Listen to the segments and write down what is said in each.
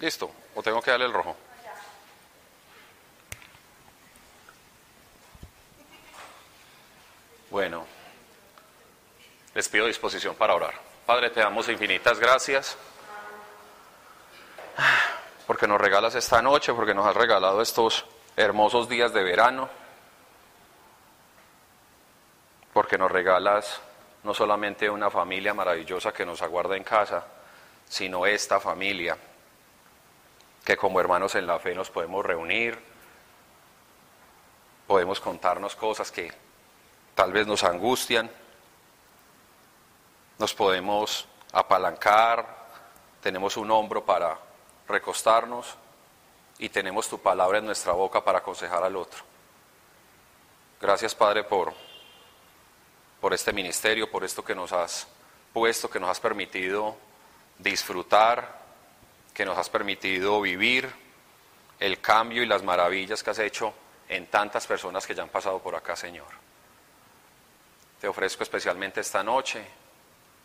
Listo, o tengo que darle el rojo. Bueno, les pido disposición para orar. Padre, te damos infinitas gracias porque nos regalas esta noche, porque nos has regalado estos hermosos días de verano, porque nos regalas no solamente una familia maravillosa que nos aguarda en casa, sino esta familia que como hermanos en la fe nos podemos reunir, podemos contarnos cosas que tal vez nos angustian, nos podemos apalancar, tenemos un hombro para recostarnos y tenemos tu palabra en nuestra boca para aconsejar al otro. Gracias Padre por, por este ministerio, por esto que nos has puesto, que nos has permitido disfrutar, que nos has permitido vivir el cambio y las maravillas que has hecho en tantas personas que ya han pasado por acá, Señor. Te ofrezco especialmente esta noche,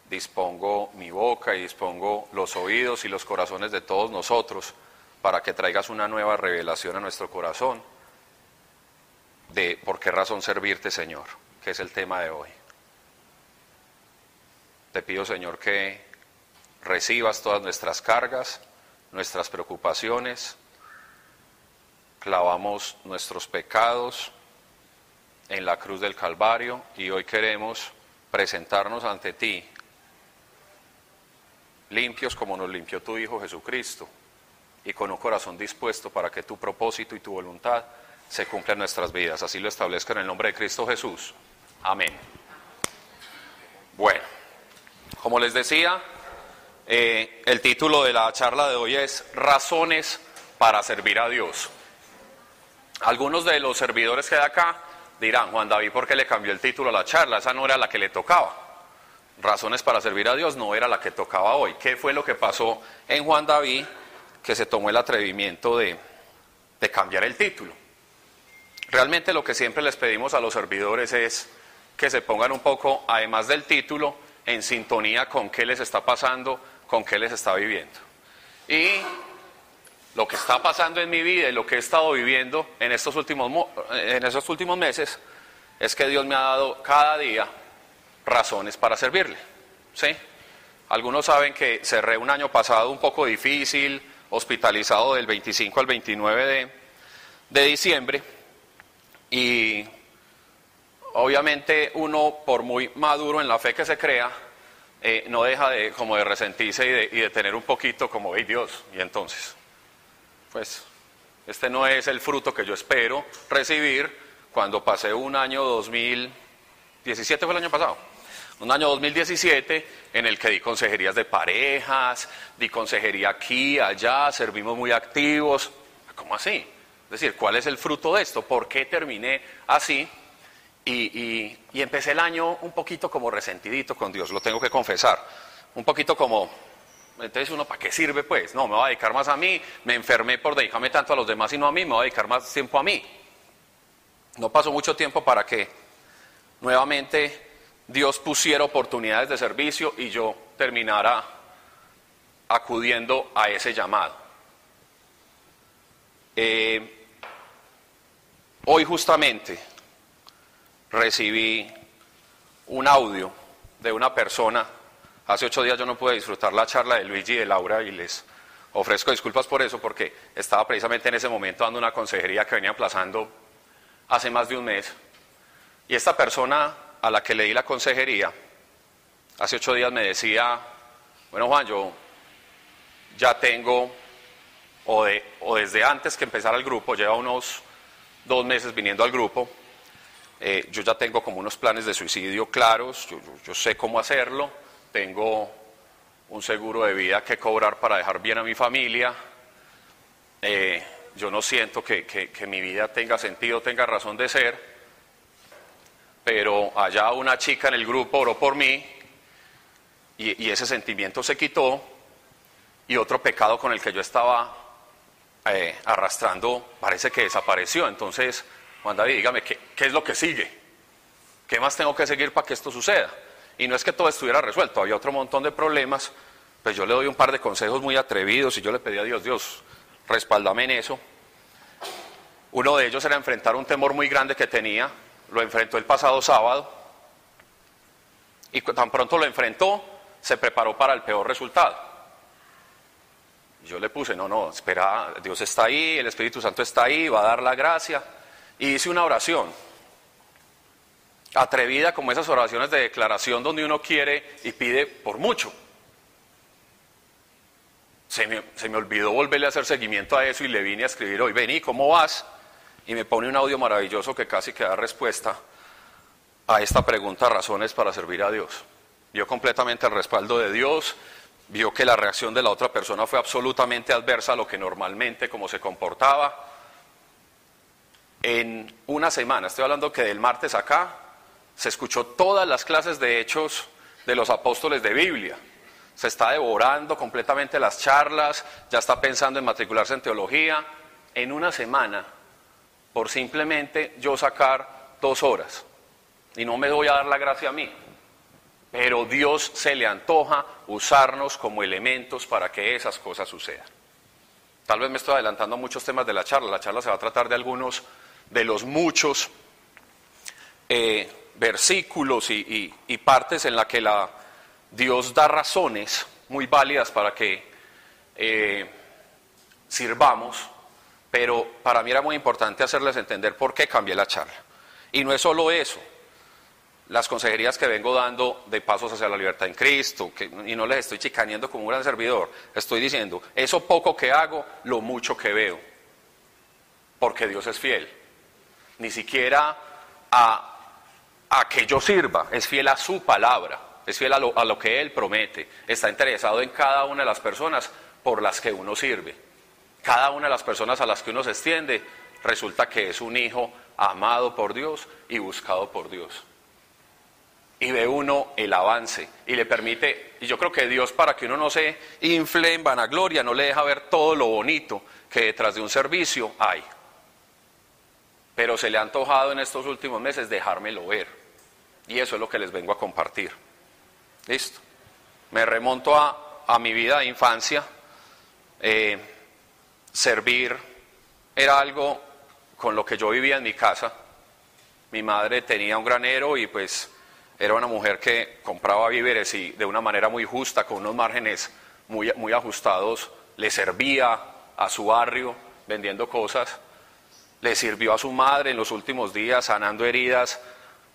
dispongo mi boca y dispongo los oídos y los corazones de todos nosotros para que traigas una nueva revelación a nuestro corazón de por qué razón servirte, Señor, que es el tema de hoy. Te pido, Señor, que recibas todas nuestras cargas, nuestras preocupaciones, clavamos nuestros pecados en la cruz del Calvario y hoy queremos presentarnos ante ti limpios como nos limpió tu Hijo Jesucristo y con un corazón dispuesto para que tu propósito y tu voluntad se cumplan en nuestras vidas. Así lo establezco en el nombre de Cristo Jesús. Amén. Bueno, como les decía, eh, el título de la charla de hoy es Razones para servir a Dios. Algunos de los servidores que hay acá dirán, Juan David, ¿por qué le cambió el título a la charla? Esa no era la que le tocaba. Razones para servir a Dios no era la que tocaba hoy. ¿Qué fue lo que pasó en Juan David que se tomó el atrevimiento de, de cambiar el título? Realmente lo que siempre les pedimos a los servidores es que se pongan un poco, además del título, en sintonía con qué les está pasando, con qué les está viviendo. Y lo que está pasando en mi vida y lo que he estado viviendo en estos últimos, en estos últimos meses es que Dios me ha dado cada día razones para servirle. ¿sí? Algunos saben que cerré un año pasado un poco difícil, hospitalizado del 25 al 29 de, de diciembre y obviamente uno, por muy maduro en la fe que se crea, eh, no deja de como de resentirse y de, tener un poquito como, hey Dios, y entonces, pues este no es el fruto que yo espero recibir cuando pasé un año 2017 fue el año pasado, un año 2017 en el que di consejerías de parejas, di consejería aquí, allá, servimos muy activos, ¿cómo así? Es decir, ¿cuál es el fruto de esto? ¿Por qué terminé así? Y, y, empecé el año un poquito como resentidito con Dios, lo tengo que confesar. Un poquito como, entonces uno, ¿para qué sirve pues? No, me voy a dedicar más a mí, me enfermé por dedicarme tanto a los demás y no a mí, me voy a dedicar más tiempo a mí. No pasó mucho tiempo para que nuevamente Dios pusiera oportunidades de servicio y yo terminara acudiendo a ese llamado. Eh, hoy justamente recibí un audio de una persona. Hace ocho días yo no pude disfrutar la charla de Luigi y de Laura y les ofrezco disculpas por eso porque estaba precisamente en ese momento dando una consejería que venía aplazando hace más de un mes. Y esta persona a la que le di la consejería hace ocho días me decía, bueno Juan, yo ya tengo, o, desde antes que empezara el grupo, lleva unos dos meses viniendo al grupo, eh, yo ya tengo como unos planes de suicidio claros, yo, sé cómo hacerlo, tengo un seguro de vida que cobrar para dejar bien a mi familia, eh, yo no siento que, mi vida tenga sentido, tenga razón de ser, pero allá una chica en el grupo oró por mí y, ese sentimiento se quitó y otro pecado con el que yo estaba eh, arrastrando parece que desapareció. Entonces Juan David, dígame, ¿qué, es lo que sigue? ¿Qué más tengo que seguir para que esto suceda? Y no es que todo estuviera resuelto, había otro montón de problemas, pues yo le doy un par de consejos muy atrevidos y yo le pedí a Dios, Dios, respáldame en eso. Uno de ellos era enfrentar un temor muy grande que tenía, lo enfrentó el pasado sábado y tan pronto lo enfrentó, se preparó para el peor resultado. Yo le puse, no, no, espera, Dios está ahí, el Espíritu Santo está ahí, va a dar la gracia. Y hice una oración, atrevida como esas oraciones de declaración donde uno quiere y pide por mucho. Se me, se me, olvidó volverle a hacer seguimiento a eso y le vine a escribir hoy, vení, ¿cómo vas? Y me pone un audio maravilloso que casi que da respuesta a esta pregunta, razones para servir a Dios. Vio completamente el respaldo de Dios, vio que la reacción de la otra persona fue absolutamente adversa a lo que normalmente como se comportaba. En una semana, estoy hablando que del martes acá, se escuchó todas las clases de hechos de los apóstoles de Biblia. Se está devorando completamente las charlas, ya está pensando en matricularse en teología, en una semana, por simplemente yo sacar dos horas. Y no me voy a dar la gracia a mí, pero Dios se le antoja usarnos como elementos para que esas cosas sucedan. Tal vez me estoy adelantando a muchos temas de la charla, la charla se va a tratar de algunos de los muchos eh, versículos y, partes en la que la Dios da razones muy válidas para que eh, sirvamos, pero para mí era muy importante hacerles entender por qué cambié la charla. Y no es solo eso, las consejerías que vengo dando de pasos hacia la libertad en Cristo, que, y no les estoy chicaneando como un gran servidor, estoy diciendo, eso poco que hago, lo mucho que veo, porque Dios es fiel. Ni siquiera a, a que yo sirva, es fiel a su palabra es fiel a lo, que Él promete, está interesado en cada una de las personas por las que uno sirve. Cada una de las personas a las que uno se extiende resulta que es un hijo amado por Dios y buscado por Dios. Y ve uno el avance y le permite, y yo creo que Dios para que uno no se infle en vanagloria, no le deja ver todo lo bonito que detrás de un servicio hay. Pero se le ha antojado en estos últimos meses dejármelo ver. Y eso es lo que les vengo a compartir. Listo. Me remonto a, mi vida de infancia. Eh, servir era algo con lo que yo vivía en mi casa. Mi madre tenía un granero y pues era una mujer que compraba víveres y de una manera muy justa, con unos márgenes muy, muy ajustados, le servía a su barrio vendiendo cosas. Le sirvió a su madre en los últimos días sanando heridas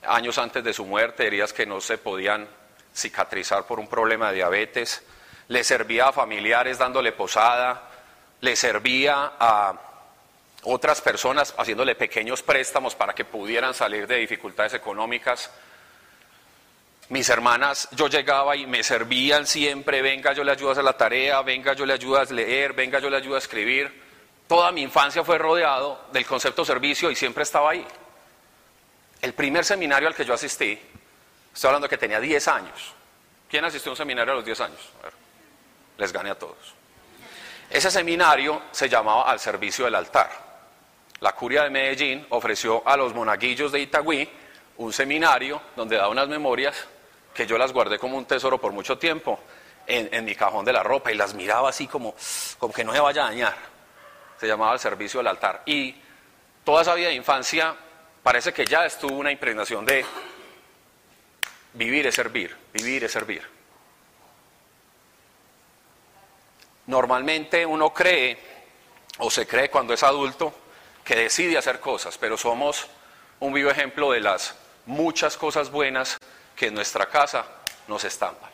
años antes de su muerte, heridas que no se podían cicatrizar por un problema de diabetes, le servía a familiares dándole posada, le servía a otras personas haciéndole pequeños préstamos para que pudieran salir de dificultades económicas. Mis hermanas, yo llegaba y me servían siempre, venga, yo le ayudo a hacer la tarea, venga, yo le ayudo a leer, venga, yo le ayudo a escribir. Toda mi infancia fue rodeado del concepto servicio y siempre estaba ahí. El primer seminario al que yo asistí Estoy hablando que tenía 10 años. ¿Quién asistió a un seminario a los 10 años? les gané a todos. Ese seminario se llamaba Al Servicio del Altar. La curia de Medellín ofreció a los monaguillos de Itagüí un seminario donde da unas memorias que yo las guardé como un tesoro por mucho tiempo en, en mi cajón de la ropa y las miraba así como, como que no se vaya a dañar. Se llamaba Al Servicio del Altar. Y toda esa vida de infancia parece que ya estuvo una impregnación de Vivir es servir, vivir es servir. Normalmente uno cree, o se cree cuando es adulto, que decide hacer cosas, pero somos un vivo ejemplo de las muchas cosas buenas que en nuestra casa nos estampan.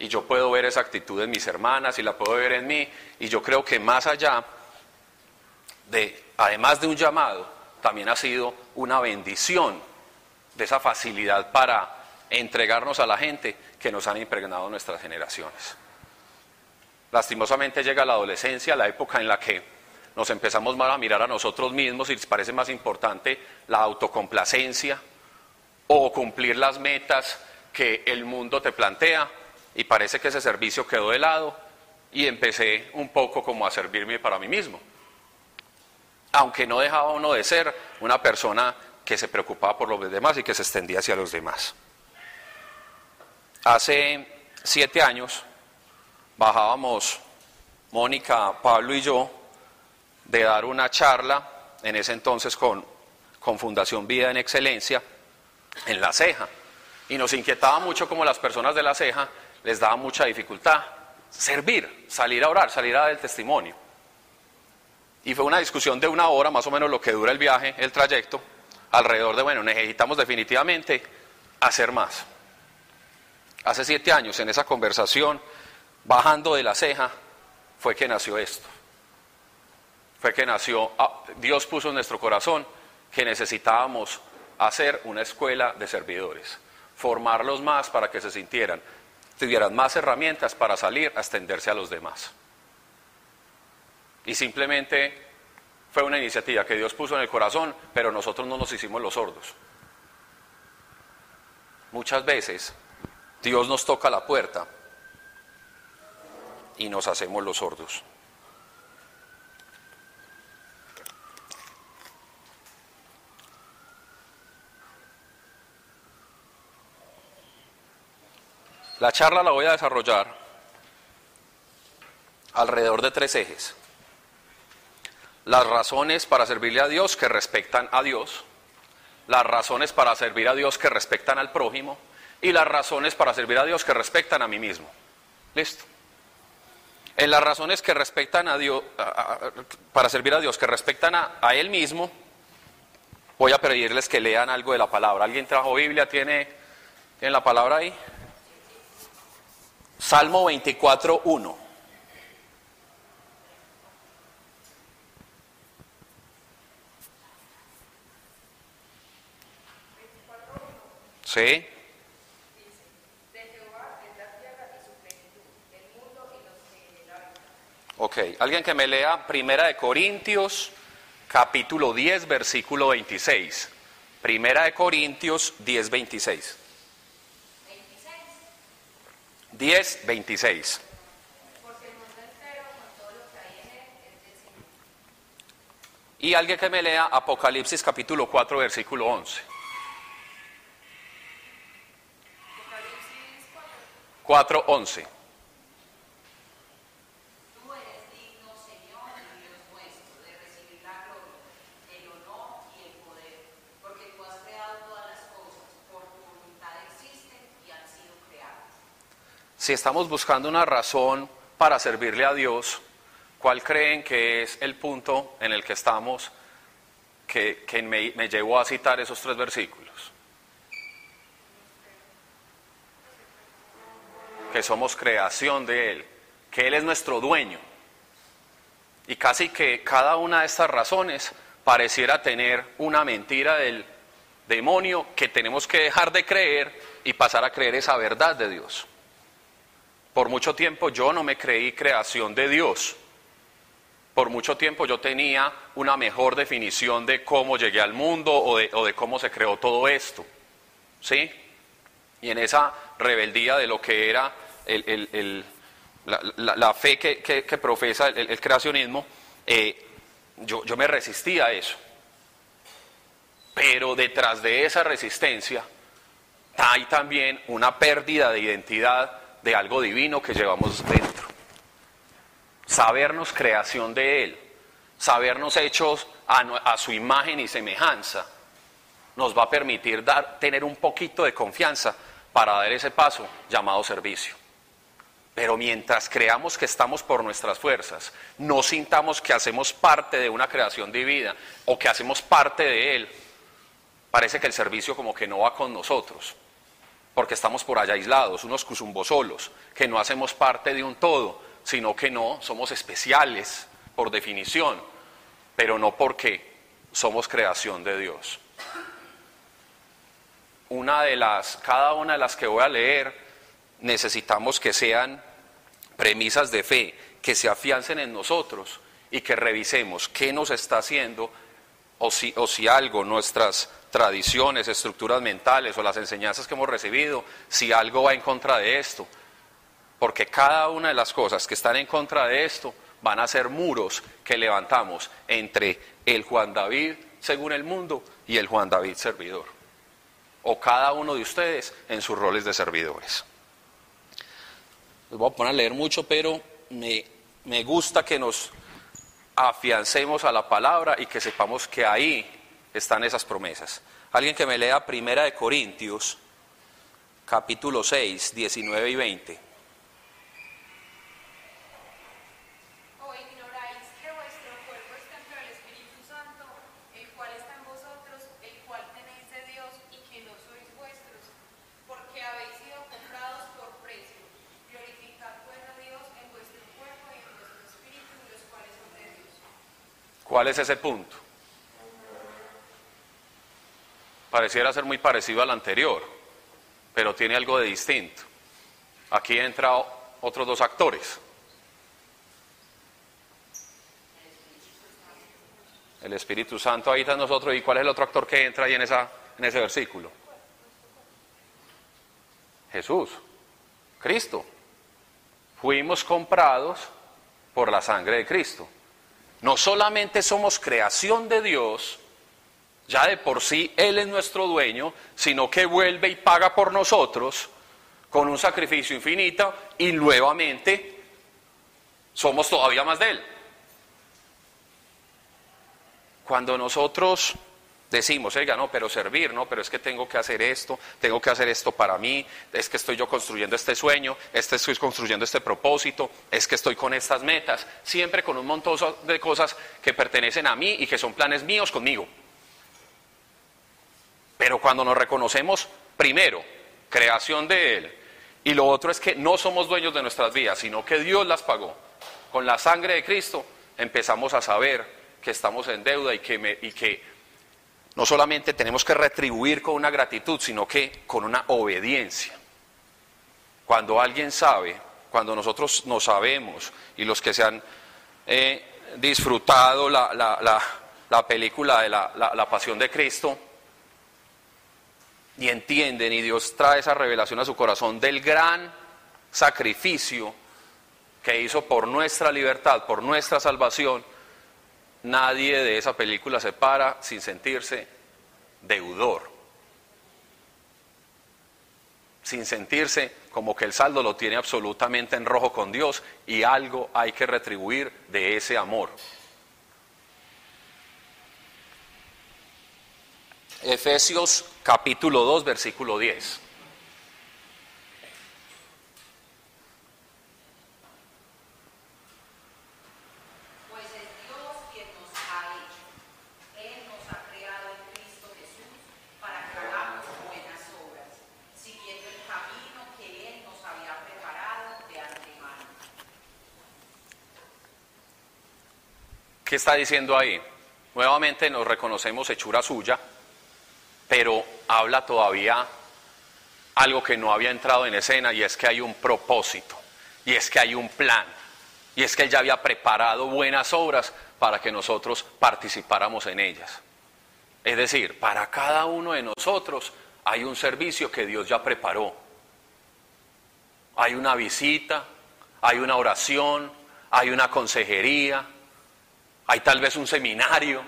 Y yo puedo ver esa actitud en mis hermanas y la puedo ver en mí, y yo creo que más allá de, además de un llamado, también ha sido una bendición de esa facilidad para entregarnos a la gente que nos han impregnado nuestras generaciones. Lastimosamente llega la adolescencia, la época en la que nos empezamos más a mirar a nosotros mismos y les parece más importante la autocomplacencia o cumplir las metas que el mundo te plantea y parece que ese servicio quedó de lado y empecé un poco como a servirme para mí mismo. Aunque no dejaba uno de ser una persona que se preocupaba por los demás y que se extendía hacia los demás. Hace siete años bajábamos Mónica, Pablo y yo de dar una charla, en ese entonces con, con Fundación Vida en Excelencia, en La Ceja. Y nos inquietaba mucho como las personas de La Ceja les daba mucha dificultad servir, salir a orar, salir a dar el testimonio. Y fue una discusión de una hora, más o menos lo que dura el viaje, el trayecto, alrededor de, bueno, necesitamos definitivamente hacer más. Hace siete años, en esa conversación, bajando de la ceja, fue que nació esto. Fue que nació, ah, Dios puso en nuestro corazón que necesitábamos hacer una escuela de servidores, formarlos más para que se sintieran, tuvieran más herramientas para salir a extenderse a los demás. Y simplemente fue una iniciativa que Dios puso en el corazón, pero nosotros no nos hicimos los sordos. Muchas veces Dios nos toca la puerta y nos hacemos los sordos. La charla la voy a desarrollar alrededor de tres ejes. Las razones para servirle a Dios que respectan a Dios, las razones para servir a Dios que respectan al prójimo y las razones para servir a Dios que respectan a mí mismo. Listo. En las razones que respectan a Dios, para servir a Dios, que respectan a, Él mismo, voy a pedirles que lean algo de la palabra. ¿Alguien trajo Biblia? ¿Tiene, ¿tiene la palabra ahí? Salmo 24, 1. Sí. Ok, alguien que me lea Primera de Corintios, capítulo 10, versículo 26. Primera de Corintios 10, 26. 10, 26. Y alguien que me lea Apocalipsis capítulo 4, versículo 11. 4, 11. Si estamos buscando una razón para servirle a Dios, ¿cuál creen que es el punto en el que estamos que, me, me llevó a citar esos tres versículos? Que somos creación de Él, que Él es nuestro dueño. Y casi que cada una de estas razones pareciera tener una mentira del demonio que tenemos que dejar de creer y pasar a creer esa verdad de Dios. Por mucho tiempo yo no me creí creación de Dios. Por mucho tiempo yo tenía una mejor definición de cómo llegué al mundo o de, cómo se creó todo esto. ¿Sí? Y en esa rebeldía de lo que era la, fe que, profesa el, creacionismo, eh, yo, yo me resistía a eso. Pero detrás de esa resistencia hay también una pérdida de identidad de algo divino que llevamos dentro. Sabernos creación de Él, sabernos hechos a, su imagen y semejanza, nos va a permitir dar, tener un poquito de confianza para dar ese paso llamado servicio. Pero mientras creamos que estamos por nuestras fuerzas, no sintamos que hacemos parte de una creación divina o que hacemos parte de Él, parece que el servicio como que no va con nosotros porque estamos por allá aislados, unos solos, que no hacemos parte de un todo, sino que no, somos especiales por definición, pero no porque somos creación de Dios. Una de las, cada una de las que voy a leer, necesitamos que sean premisas de fe, que se afiancen en nosotros y que revisemos qué nos está haciendo o si, o si algo, nuestras tradiciones, estructuras mentales o las enseñanzas que hemos recibido, si algo va en contra de esto. Porque cada una de las cosas que están en contra de esto van a ser muros que levantamos entre el Juan David según el mundo y el Juan David servidor. O cada uno de ustedes en sus roles de servidores. los voy a poner a leer mucho, pero me, me gusta que nos afiancemos a la palabra y que sepamos que ahí están esas promesas. Alguien que me lea Primera de Corintios, capítulo 6, 19 y 20. O ignoráis que vuestro cuerpo es templo del Espíritu Santo, el cual está en vosotros, el cual tenéis de Dios y que no sois vuestros, porque habéis sido comprados por precio. Glorificad pues. ¿Cuál es ese punto? Pareciera ser muy parecido al anterior, pero tiene algo de distinto. Aquí entran otros dos actores. El Espíritu Santo ahí está en nosotros. ¿Y cuál es el otro actor que entra ahí en, en ese versículo? Jesús, Cristo. Fuimos comprados por la sangre de Cristo. No solamente somos creación de Dios, ya de por sí Él es nuestro dueño, sino que vuelve y paga por nosotros con un sacrificio infinito y nuevamente somos todavía más de Él. Cuando nosotros decimos, oiga, no, pero servir, no, pero es que tengo que hacer esto, tengo que hacer esto para mí, es que estoy yo construyendo este sueño, este estoy construyendo este propósito, es que estoy con estas metas, siempre con un montón de cosas que pertenecen a mí y que son planes míos conmigo. Pero cuando nos reconocemos, primero, creación de Él, y lo otro es que no somos dueños de nuestras vidas, sino que Dios las pagó. Con la sangre de Cristo empezamos a saber que estamos en deuda y que, no solamente tenemos que retribuir con una gratitud, sino que con una obediencia. Cuando alguien sabe, cuando nosotros no sabemos, y los que se han eh, disfrutado la película de la Pasión de Cristo, y entienden, y Dios trae esa revelación a su corazón del gran sacrificio que hizo por nuestra libertad, por nuestra salvación, Nadie de esa película se para sin sentirse deudor, sin sentirse como que el saldo lo tiene absolutamente en rojo con Dios y algo hay que retribuir de ese amor. Efesios capítulo 2, versículo 10. Pues es Dios quien nos ha hecho. Él nos ha creado en Cristo Jesús para que hagamos buenas obras, siguiendo el camino que Él nos había preparado de antemano. ¿Qué está diciendo ahí? Nuevamente nos reconocemos hechura suya, pero habla todavía algo que no había entrado en escena y es que hay un propósito, y es que hay un plan, y es que Él ya había preparado buenas obras para que nosotros participáramos en ellas. Es decir, para cada uno de nosotros hay un servicio que Dios ya preparó. Hay una visita, hay una oración, hay una consejería, hay tal vez un seminario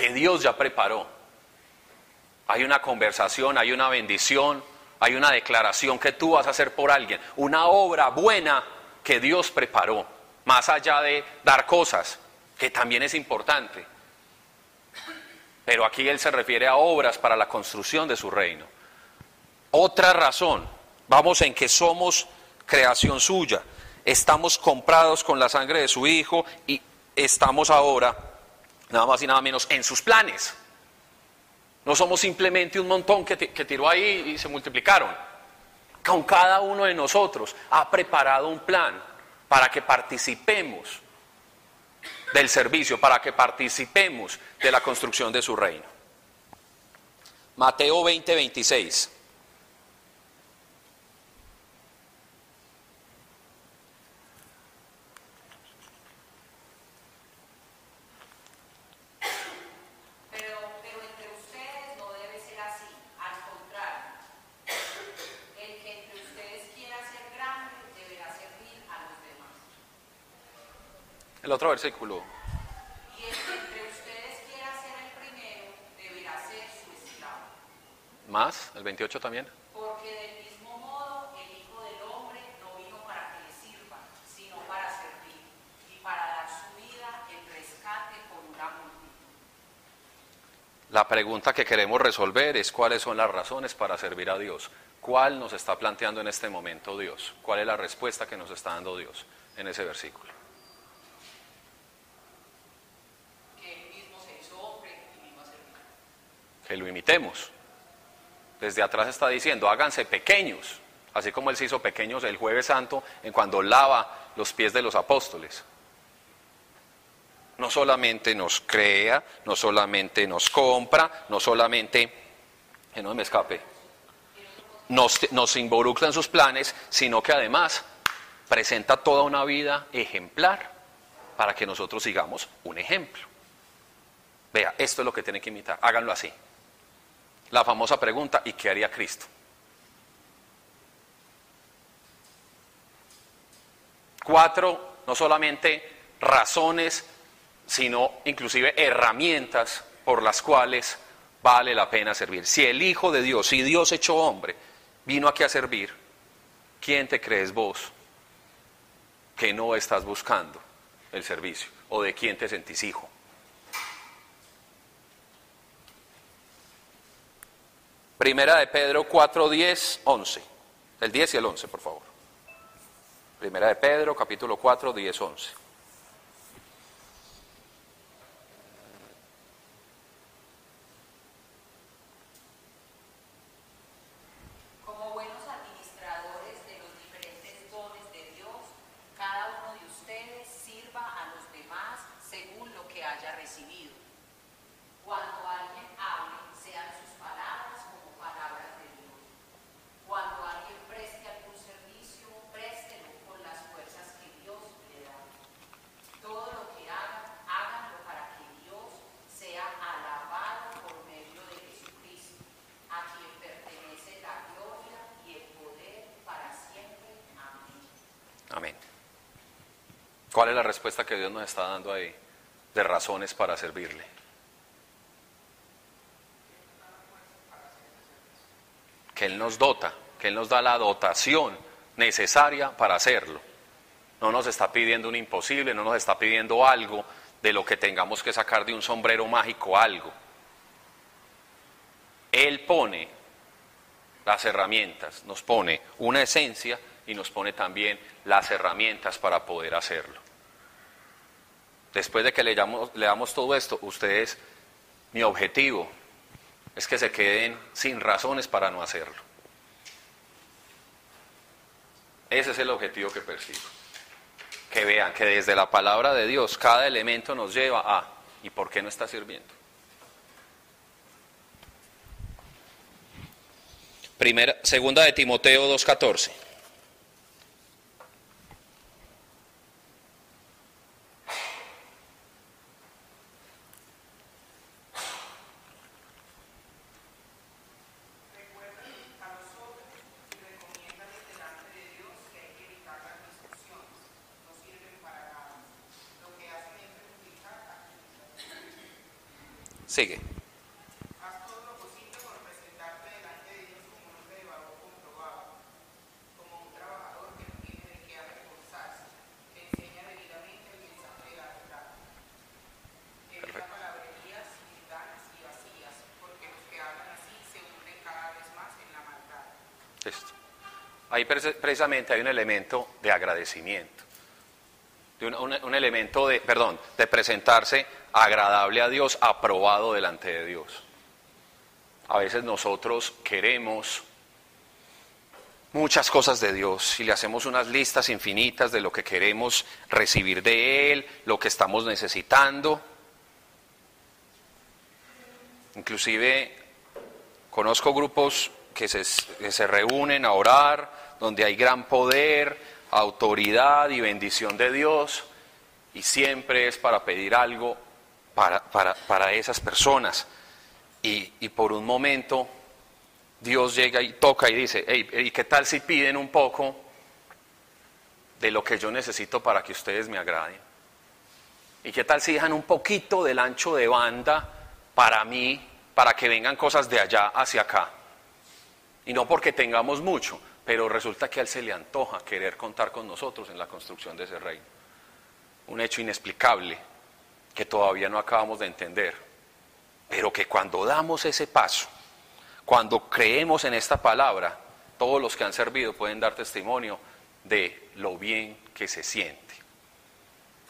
que Dios ya preparó. Hay una conversación, hay una bendición, hay una declaración que tú vas a hacer por alguien, una obra buena que Dios preparó, más allá de dar cosas, que también es importante. Pero aquí Él se refiere a obras para la construcción de su reino. Otra razón, vamos en que somos creación suya, estamos comprados con la sangre de su Hijo y estamos ahora, nada más y nada menos, en sus planes. No somos simplemente un montón que, tiró ahí y se multiplicaron. Con cada uno de nosotros ha preparado un plan para que participemos del servicio, para que participemos de la construcción de su reino. Mateo 20, 26. el otro versículo. Más, el 28 también. Porque del mismo modo el Hijo del Hombre no vino para que le sirva, sino para servir y para dar su vida en rescate por una multitud. La pregunta que queremos resolver es cuáles son las razones para servir a Dios. ¿Cuál nos está planteando en este momento Dios? ¿Cuál es la respuesta que nos está dando Dios en ese versículo? Que lo imitemos. Desde atrás está diciendo, háganse pequeños, así como Él se hizo pequeños el jueves santo en cuando lava los pies de los apóstoles. No solamente nos crea, no solamente nos compra, no solamente, que no me escape, nos, nos involucra en sus planes, sino que además presenta toda una vida ejemplar para que nosotros sigamos un ejemplo. Vea, esto es lo que tienen que imitar, háganlo así. La famosa pregunta, ¿y qué haría Cristo? Cuatro, no solamente razones, sino inclusive herramientas por las cuales vale la pena servir. Si el Hijo de Dios, si Dios hecho hombre, vino aquí a servir, ¿quién te crees vos que no estás buscando el servicio? ¿O de quién te sentís hijo? Primera de Pedro 4, 10, 11. El 10 y el 11, por favor. Primera de Pedro, capítulo 4, 10, 11. Como buenos administradores de los diferentes dones de Dios, cada uno de ustedes sirva a los demás según lo que haya recibido. Cuando alguien hable, sean sus palabras como palabras de Dios. Cuando alguien preste algún servicio, préstelo con las fuerzas que Dios le da. Todo lo que hagan, háganlo para que Dios sea alabado por medio de Jesucristo, a quien pertenece la gloria y el poder para siempre. Amén. Amén. ¿Cuál es la respuesta que Dios nos está dando ahí de razones para servirle? Que Él nos dota, que Él nos da la dotación necesaria para hacerlo. No nos está pidiendo un imposible, no nos está pidiendo algo de lo que tengamos que sacar de un sombrero mágico algo. Él pone las herramientas, nos pone una esencia y nos pone también las herramientas para poder hacerlo. Después de que leamos, leamos todo esto, ustedes, mi objetivo es que se queden sin razones para no hacerlo. Ese es el objetivo que persigo. Que vean que desde la palabra de Dios cada elemento nos lleva a ¿y por qué no está sirviendo? Primera, segunda de Timoteo 2.14. Recuerdan a los otros y recomiéndales delante de Dios que hay que evitar las discusiones. No sirven para nada. Lo que hacen es perjudicar a quienes Sigue. Haz todo lo posible por presentarte delante de Dios como un hombre de valor comprobado, como un trabajador que no tiene de qué avergonzarse, que enseña debidamente el mensaje de la verdad. Evita palabrerías gitanas y vacías, porque los que hablan así se hunden cada vez más en la maldad. Listo. Ahí precisamente hay un elemento de agradecimiento, de un, elemento de, perdón, de presentarse agradable a Dios, aprobado delante de Dios. A veces nosotros queremos muchas cosas de Dios y le hacemos unas listas infinitas de lo que queremos recibir de Él, lo que estamos necesitando. Inclusive Conozco grupos que se reúnen a orar, donde hay gran poder, autoridad y bendición de Dios, y siempre es para pedir algo para, para- para esas personas. Y, y por un momento Dios llega y toca y dice, "Hey, ¿y qué tal si piden un poco de lo que yo necesito para que ustedes me agraden? ¿Y qué tal si dejan un poquito del ancho de banda para mí, para que vengan cosas de allá hacia acá? Y no porque tengamos mucho, pero resulta que a él se le antoja querer contar con nosotros en la construcción de ese reino. Un hecho inexplicable que todavía no acabamos de entender. Pero que cuando damos ese paso, cuando creemos en esta palabra, todos los que han servido pueden dar testimonio de lo bien que se siente.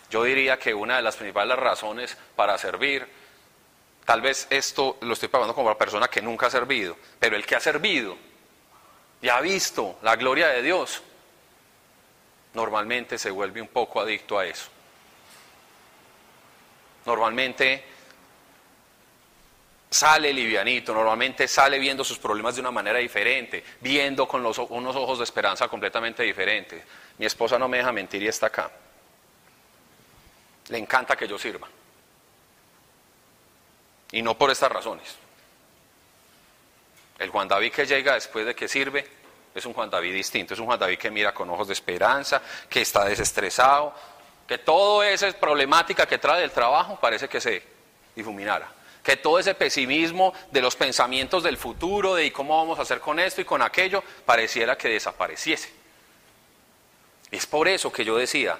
Yo diría que una de las principales razones para servir, tal vez esto lo estoy pagando como la persona que nunca ha servido, pero el que ha servido y ha visto la gloria de Dios, normalmente se vuelve un poco adicto a eso. Normalmente sale livianito, normalmente sale viendo sus problemas de una manera diferente, viendo con los, unos ojos de esperanza completamente diferentes. Mi esposa no me deja mentir y está acá. Le encanta que yo sirva. Y no por estas razones. El Juan David que llega después de que sirve es un Juan David distinto, es un Juan David que mira con ojos de esperanza, que está desestresado, que toda esa problemática que trae del trabajo parece que se difuminara. Que todo ese pesimismo de los pensamientos del futuro, de cómo vamos a hacer con esto y con aquello, pareciera que desapareciese. Es por eso que yo decía,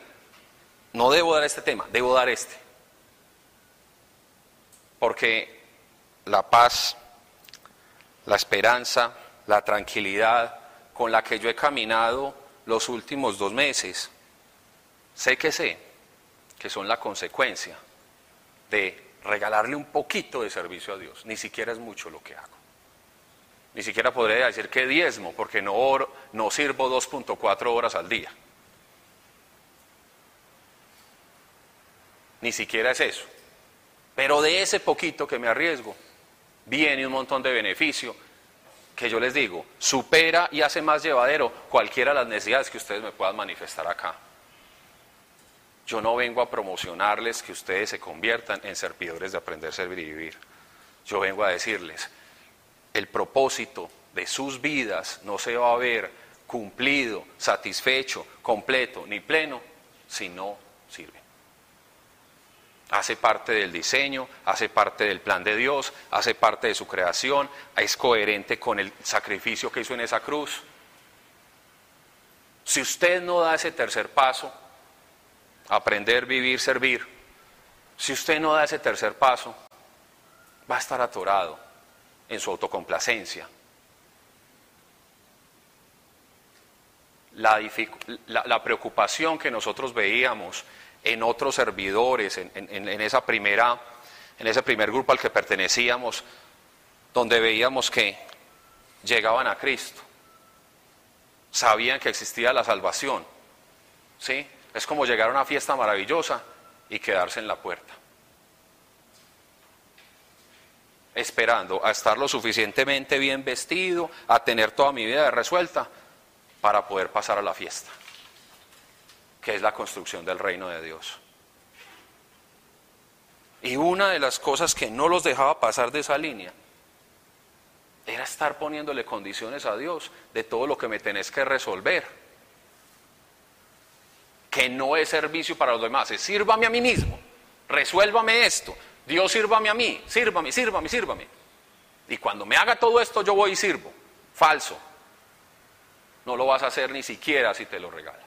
no debo dar este tema, debo dar este. Porque la paz, la esperanza, la tranquilidad con la que yo he caminado los últimos dos meses, sé que sé que son la consecuencia de regalarle un poquito de servicio a Dios. Ni siquiera es mucho lo que hago. Ni siquiera podría decir que diezmo, porque no, oro, no sirvo 2.4 horas al día. Ni siquiera es eso. Pero de ese poquito que me arriesgo, viene un montón de beneficio que yo les digo, supera y hace más llevadero cualquiera de las necesidades que ustedes me puedan manifestar acá. Yo no vengo a promocionarles que ustedes se conviertan en servidores de aprender, servir y vivir. Yo vengo a decirles, el propósito de sus vidas no se va a ver cumplido, satisfecho, completo ni pleno si no sirven hace parte del diseño, hace parte del plan de Dios, hace parte de su creación, es coherente con el sacrificio que hizo en esa cruz. Si usted no da ese tercer paso, aprender, vivir, servir, si usted no da ese tercer paso, va a estar atorado en su autocomplacencia. La, la, preocupación que nosotros veíamos en otros servidores, en, esa primera, en ese primer grupo al que pertenecíamos, donde veíamos que llegaban a Cristo, sabían que existía la salvación. ¿sí? Es como llegar a una fiesta maravillosa y quedarse en la puerta, esperando a estar lo suficientemente bien vestido, a tener toda mi vida resuelta para poder pasar a la fiesta que es la construcción del reino de Dios. Y una de las cosas que no los dejaba pasar de esa línea era estar poniéndole condiciones a Dios de todo lo que me tenés que resolver. Que no es servicio para los demás, es sírvame a mí mismo, resuélvame esto, Dios sírvame a mí, sírvame, sírvame, sírvame. Y cuando me haga todo esto yo voy y sirvo. Falso. No lo vas a hacer ni siquiera si te lo regala.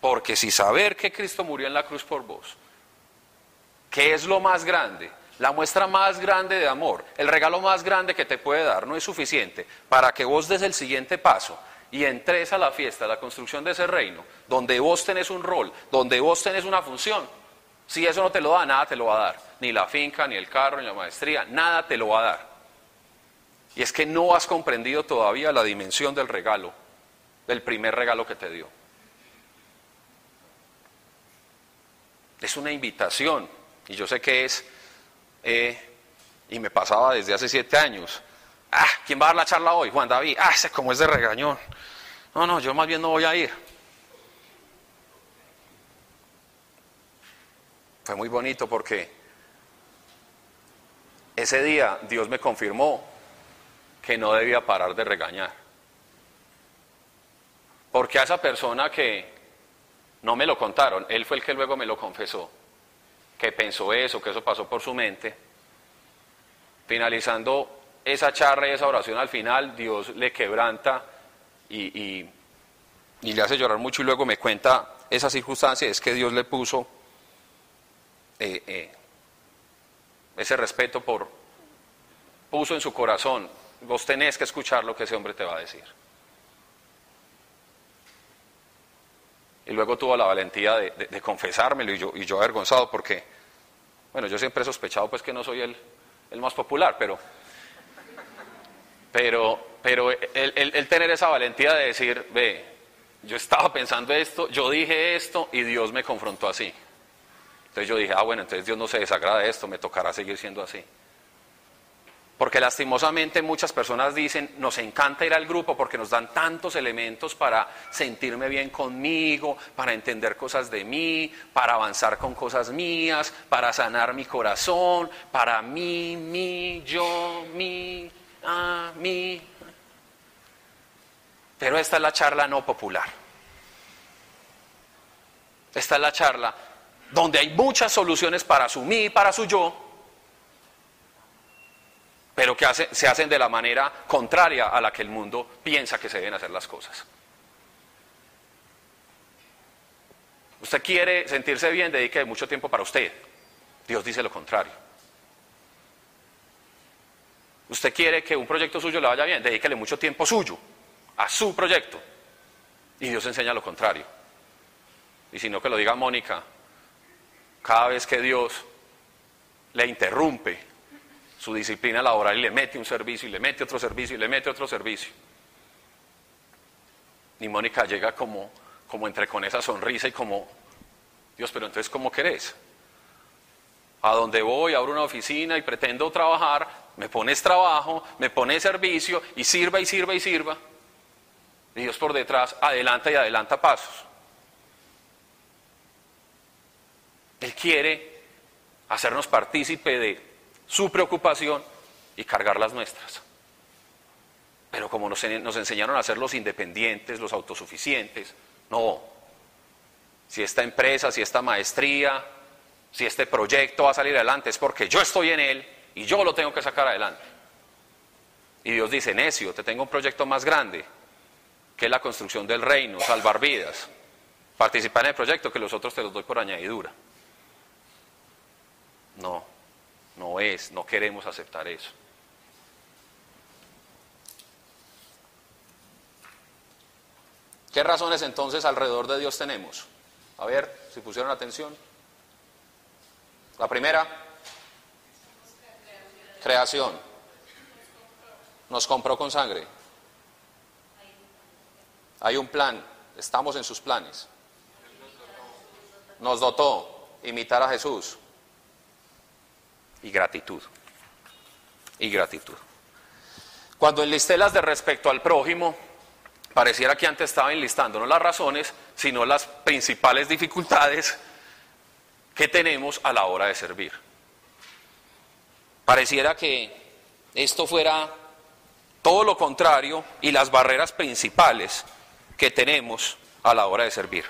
Porque si saber que Cristo murió en la cruz por vos, que es lo más grande, la muestra más grande de amor, el regalo más grande que te puede dar, no es suficiente para que vos des el siguiente paso y entres a la fiesta, a la construcción de ese reino, donde vos tenés un rol, donde vos tenés una función. Si eso no te lo da, nada te lo va a dar. Ni la finca, ni el carro, ni la maestría, nada te lo va a dar. Y es que no has comprendido todavía la dimensión del regalo, del primer regalo que te dio. Es una invitación. Y yo sé que es, eh, y me pasaba desde hace siete años. Ah, ¿quién va a dar la charla hoy? Juan David. Ah, ese como es de regañón. No, no, yo más bien no voy a ir. Fue muy bonito porque ese día Dios me confirmó que no debía parar de regañar. Porque a esa persona que no me lo contaron, él fue el que luego me lo confesó, que pensó eso, que eso pasó por su mente. Finalizando esa charla y esa oración al final, Dios le quebranta y, le hace llorar mucho y luego me cuenta esa circunstancia, es que Dios le puso eh, eh, ese respeto por, puso en su corazón, vos tenés que escuchar lo que ese hombre te va a decir. Y luego tuvo la valentía de, confesármelo y yo, y yo avergonzado porque, bueno, yo siempre he sospechado pues que no soy el, el más popular, pero, pero, pero el, el- el tener esa valentía de decir, ve, yo estaba pensando esto, yo dije esto y Dios me confrontó así. Entonces yo dije, ah, bueno, entonces Dios no se desagrada de esto, me tocará seguir siendo así. Porque lastimosamente muchas personas dicen, nos encanta ir al grupo porque nos dan tantos elementos para sentirme bien conmigo, para entender cosas de mí, para avanzar con cosas mías, para sanar mi corazón, para mí, mí, yo, mí, a mí. Pero esta es la charla no popular. Esta es la charla donde hay muchas soluciones para su mí y para su yo, pero que se hacen de la manera contraria a la que el mundo piensa que se deben hacer las cosas. Usted quiere sentirse bien, dedique mucho tiempo para usted. Dios dice lo contrario. Usted quiere que un proyecto suyo le vaya bien, dedíquele mucho tiempo suyo, a su proyecto. Y Dios enseña lo contrario. Y si no que lo diga Mónica, cada vez que Dios le interrumpe su disciplina laboral y le mete un servicio y le mete otro servicio y le mete otro servicio. Y Mónica llega como, como entre con esa sonrisa y como, Dios, pero entonces ¿cómo querés? A donde voy, abro una oficina y pretendo trabajar, me pones trabajo, me pones servicio y sirva y sirva y sirva. Y Dios por detrás adelanta y adelanta pasos. Él quiere hacernos partícipe de su preocupación y cargar las nuestras. Pero como nos, enseñaron a ser los independientes, los autosuficientes, no. Si esta empresa, si esta maestría, si este proyecto va a salir adelante es porque yo estoy en él y yo lo tengo que sacar adelante. Y Dios dice, necio, te tengo un proyecto más grande, que es la construcción del reino, salvar vidas. Participar en el proyecto que los otros te los doy por añadidura. No, no es, no queremos aceptar eso. ¿Qué razones entonces alrededor de Dios tenemos? A ver, si pusieron atención. La primera, creación. Nos compró con sangre. Hay un plan, estamos en sus planes. Nos dotó, imitar a Jesús. Y gratitud. Y gratitud. Cuando enlisté las de respecto al prójimo, pareciera que antes estaba enlistando no las razones, sino las principales dificultades que tenemos a la hora de servir. Pareciera que esto fuera todo lo contrario y las barreras principales que tenemos a la hora de servir.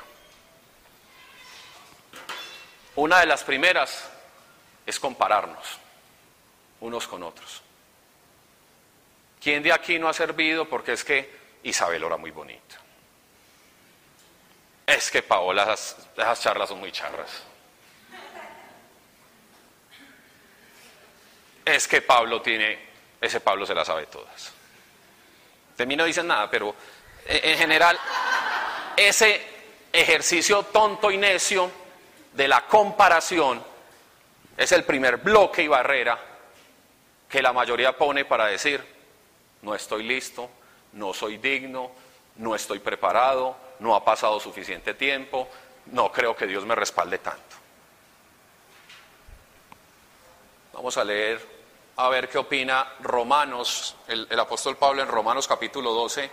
Una de las primeras es compararnos unos con otros. ¿Quién de aquí no ha servido? Porque es que Isabel ora muy bonita. Es que Paola, esas, esas charlas son muy charras. Es que Pablo tiene, ese Pablo se las sabe todas. De mí no dicen nada, pero en en general, ese ejercicio tonto y necio de la comparación es el primer bloque y barrera que la mayoría pone para decir, no estoy listo, no soy digno, no estoy preparado, no ha pasado suficiente tiempo, no creo que Dios me respalde tanto. Vamos a leer, a ver qué opina Romanos, el, apóstol Pablo en Romanos capítulo 12,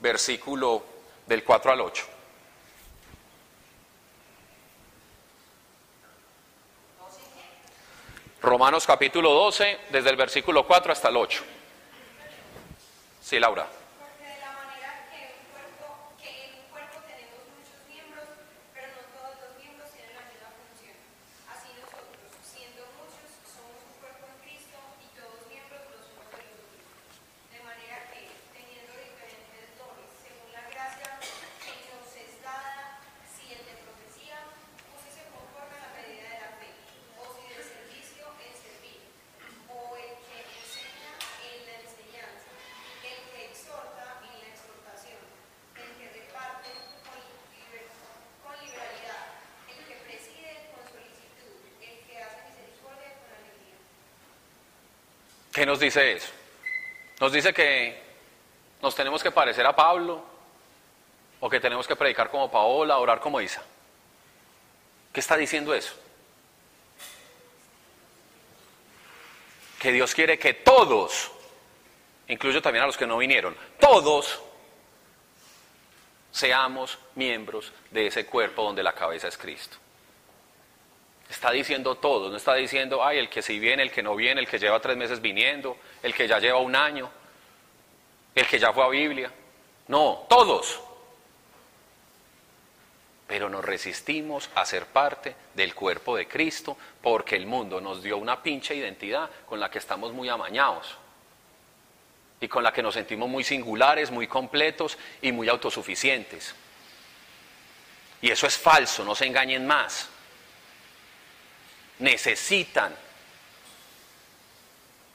versículo del 4 al 8. Romanos capítulo 12, desde el versículo 4 hasta el 8. Sí, Laura. Porque de la manera que, un cuerpo, que en un cuerpo tenemos muchos miembros, pero no todos los miembros tienen la misma función. Así nosotros, siendo muchos, somos un cuerpo en Cristo y todos miembros los unos de los otros. De manera que, teniendo diferentes dones, según la gracia que nos es dada, si el de profecía, úsese conforme a la medida de la fe, o si del servicio, en servir, ¿Qué nos dice eso? Nos dice que nos tenemos que parecer a Pablo o que tenemos que predicar como Paola, orar como Isa. ¿Qué está diciendo eso? Que Dios quiere que todos, incluyo también a los que no vinieron, todos seamos miembros de ese cuerpo donde la cabeza es Cristo. Está diciendo todos, no está diciendo, ay, el que sí viene, el que no viene, el que lleva tres meses viniendo, el que ya lleva un año, el que ya fue a Biblia. No, todos. Pero nos resistimos a ser parte del cuerpo de Cristo porque el mundo nos dio una pinche identidad con la que estamos muy amañados y con la que nos sentimos muy singulares, muy completos y muy autosuficientes. Y eso es falso, no se engañen más. Necesitan,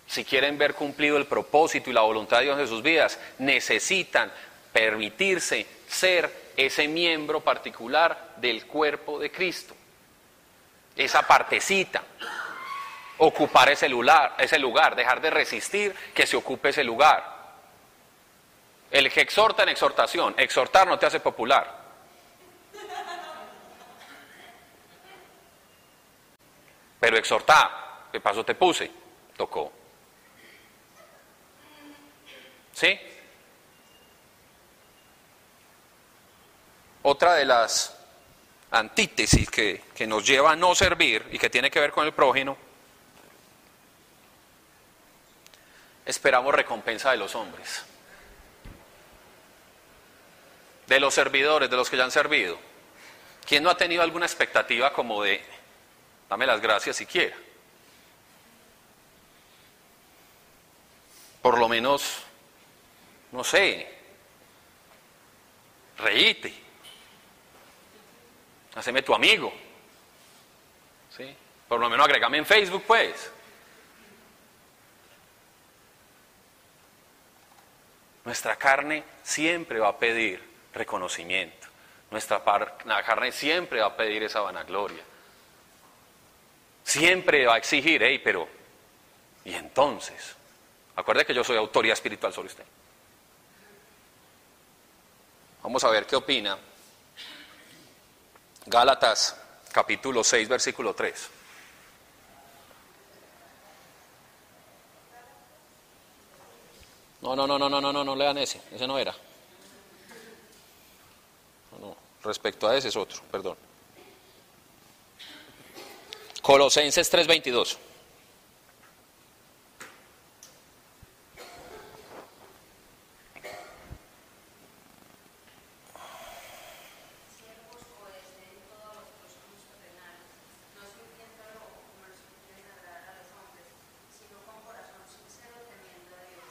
si quieren ver cumplido el propósito y la voluntad de Dios en sus vidas, necesitan permitirse ser ese miembro particular del cuerpo de Cristo. Esa partecita ocupar ese lugar, ese lugar, dejar de resistir que se ocupe ese lugar. El que exhorta en exhortación, exhortar no te hace popular. Pero exhortar, ¿qué paso te puse? Tocó. ¿Sí? Otra de las antítesis que, que nos lleva a no servir y que tiene que ver con el prójimo esperamos recompensa de los hombres, de los servidores, de los que ya han servido. ¿Quién no ha tenido alguna expectativa como de, dame las gracias si quiera? Por lo menos, no sé, reíte, haceme tu amigo, ¿sí? Por lo menos agregame en Facebook, pues. Nuestra carne siempre va a pedir reconocimiento. Nuestra carne siempre va a pedir esa vanagloria. Siempre va a exigir, hey, pero, ¿y entonces? Acuerde que yo soy autoridad espiritual sobre usted. Vamos a ver qué opina. Gálatas capítulo 6, versículo 3. No, no, no, no, no, no, no, no lean ese, ese no era. No, no, respecto a ese es otro, perdón. Colosenses 3:22. Siervos obedecen todos vuestros amos terrenales, no sintiéndolo como los que quieren agradar a los hombres, sino con corazón sincero temiendo a Dios.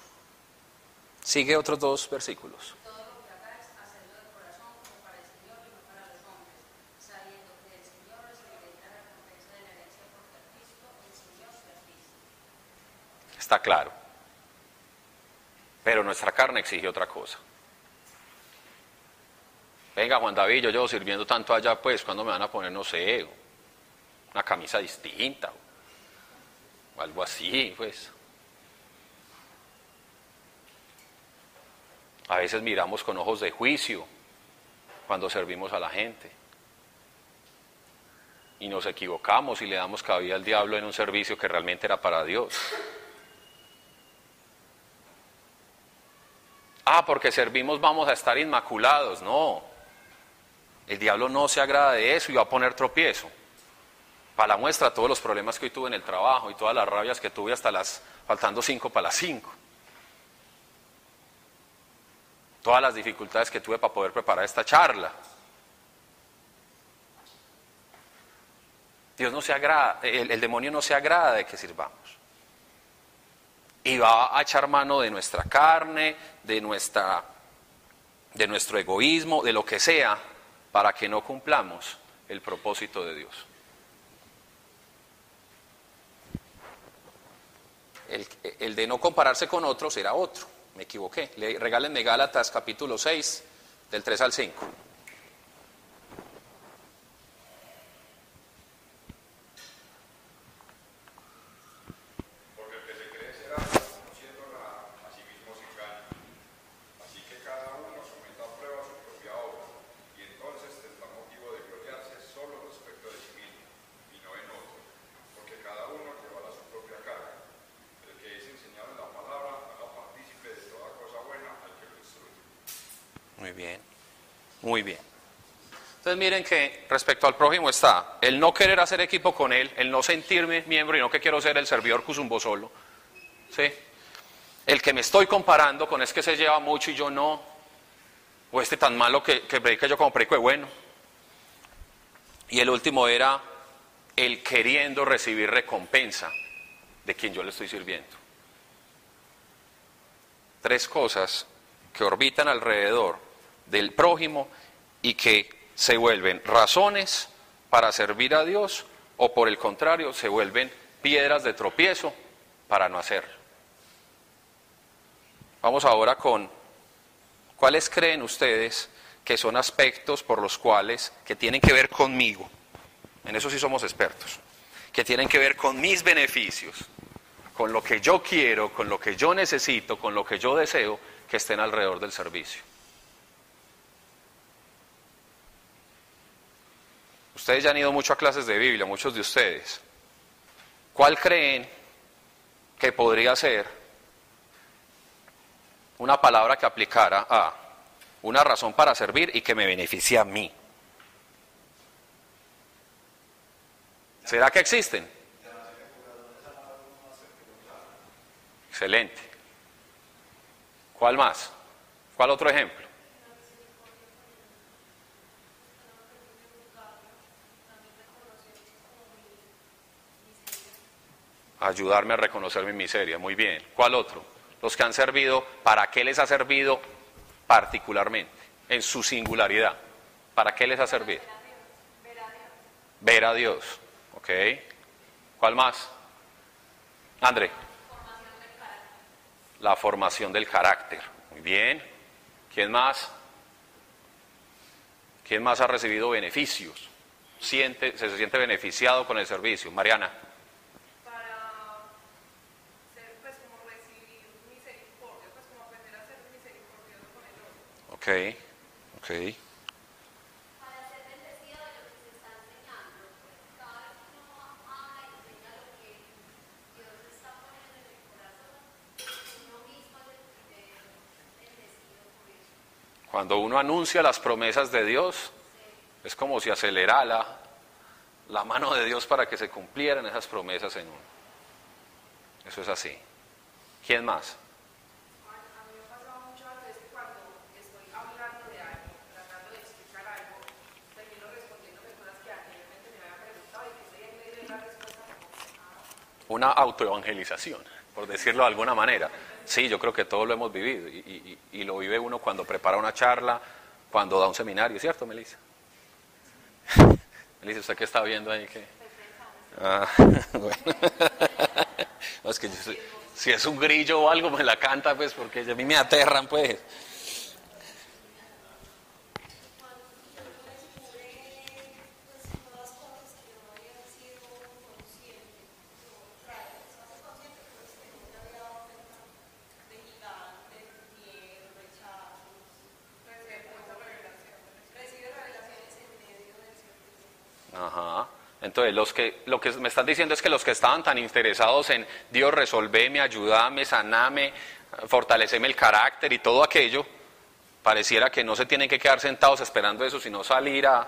Sigue otros dos versículos. Todo lo que hagáis, hacedlo de corazón como para el Señor y no para los hombres, sabiendo que el Señor recibirá la recompensa de la herencia porque a Cristo el Señor se asiste. Está claro. Pero nuestra carne exige otra cosa. Venga, Juan David, yo llevo sirviendo tanto allá, pues, cuando me van a poner, no sé, una camisa distinta o algo así, pues. A veces miramos con ojos de juicio cuando servimos a la gente. Y nos equivocamos y le damos cabida al diablo en un servicio que realmente era para Dios. Ah, porque servimos vamos a estar inmaculados. No. El diablo no se agrada de eso y va a poner tropiezo. Para la muestra todos los problemas que hoy tuve en el trabajo y todas las rabias que tuve hasta las, faltando cinco para las cinco. Todas las dificultades que tuve para poder preparar esta charla. Dios no se agrada, el, el demonio no se agrada de que sirvamos. Y va a echar mano de nuestra carne, de, nuestra, de nuestro egoísmo, de lo que sea, para que no cumplamos el propósito de Dios. El, de no compararse con otros era otro, me equivoqué. Le, regálenme Gálatas capítulo 6, del 3 al 5. Bien, muy bien. Entonces miren que respecto al prójimo está el no querer hacer equipo con él, el no sentirme miembro y no que quiero ser el servidor Cusumbo solo. ¿Sí? El que me estoy comparando con es que se lleva mucho y yo no. O este tan malo que, que predica yo como predico de bueno. Y el último era el queriendo recibir recompensa de quien yo le estoy sirviendo. Tres cosas que orbitan alrededor del prójimo y que se vuelven razones para servir a Dios o por el contrario se vuelven piedras de tropiezo para no hacerlo. Vamos ahora con cuáles creen ustedes que son aspectos por los cuales que tienen que ver conmigo. En eso sí somos expertos. Que tienen que ver con mis beneficios, con lo que yo quiero, con lo que yo necesito, con lo que yo deseo que estén alrededor del servicio. Ustedes ya han ido mucho a clases de Biblia, muchos de ustedes. ¿Cuál creen que podría ser una palabra que aplicara a una razón para servir y que me beneficie a mí? ¿Será que existen? Excelente. ¿Cuál más? ¿Cuál otro ejemplo? Ayudarme a reconocer mi miseria. Muy bien. ¿Cuál otro? Los que han servido, ¿para qué les ha servido particularmente? En su singularidad. ¿Para qué les ha servido? Ver a Dios. Ok. ¿Cuál más? André. La formación del carácter. Muy bien. ¿Quién más? ¿Quién más ha recibido beneficios? Siente, se siente beneficiado con el servicio. Mariana. para ser, pues, como recibir misericordia, pues, como aprender a ser misericordioso con el otro. Ok. Ok. para ser bendecido de lo que se está enseñando. Porque cada vez que uno habla y enseña lo que Dios está poniendo en el corazón, uno mismo es el primer bendecido por eso. Cuando uno anuncia las promesas de Dios, es como si acelerara la mano de Dios para que se cumplieran esas promesas en uno. Eso es así. ¿Quién más? A a mí me ha pasado muchas veces que cuando estoy hablando de algo, tratando de explicar algo, termino respondiéndome cosas que anteriormente me habían preguntado y que estoy en medio de la respuesta como, ah, Una autoevangelización, por decirlo de alguna manera. Sí, yo creo que todos lo hemos vivido y, lo vive uno cuando prepara una charla, cuando da un seminario, ¿cierto, Melissa? Melissa, ¿usted qué está viendo ahí? ¿Qué? Ah, bueno. No, es que si es un grillo o algo me la canta, pues, porque a mí me aterran, pues. nuevas cosas que no habían sido conscientes, o claro, se hace consciente, pero es que no me había dado cuenta de gigantes, miedo, rechazos, recibe revelaciones en medio del servicio. Ajá. Entonces, los que, lo que me están diciendo es que los que estaban tan interesados en Dios, resolveme, ayúdame, saname, fortaleceme el carácter y todo aquello, pareciera que no se tienen que quedar sentados esperando eso, sino salir a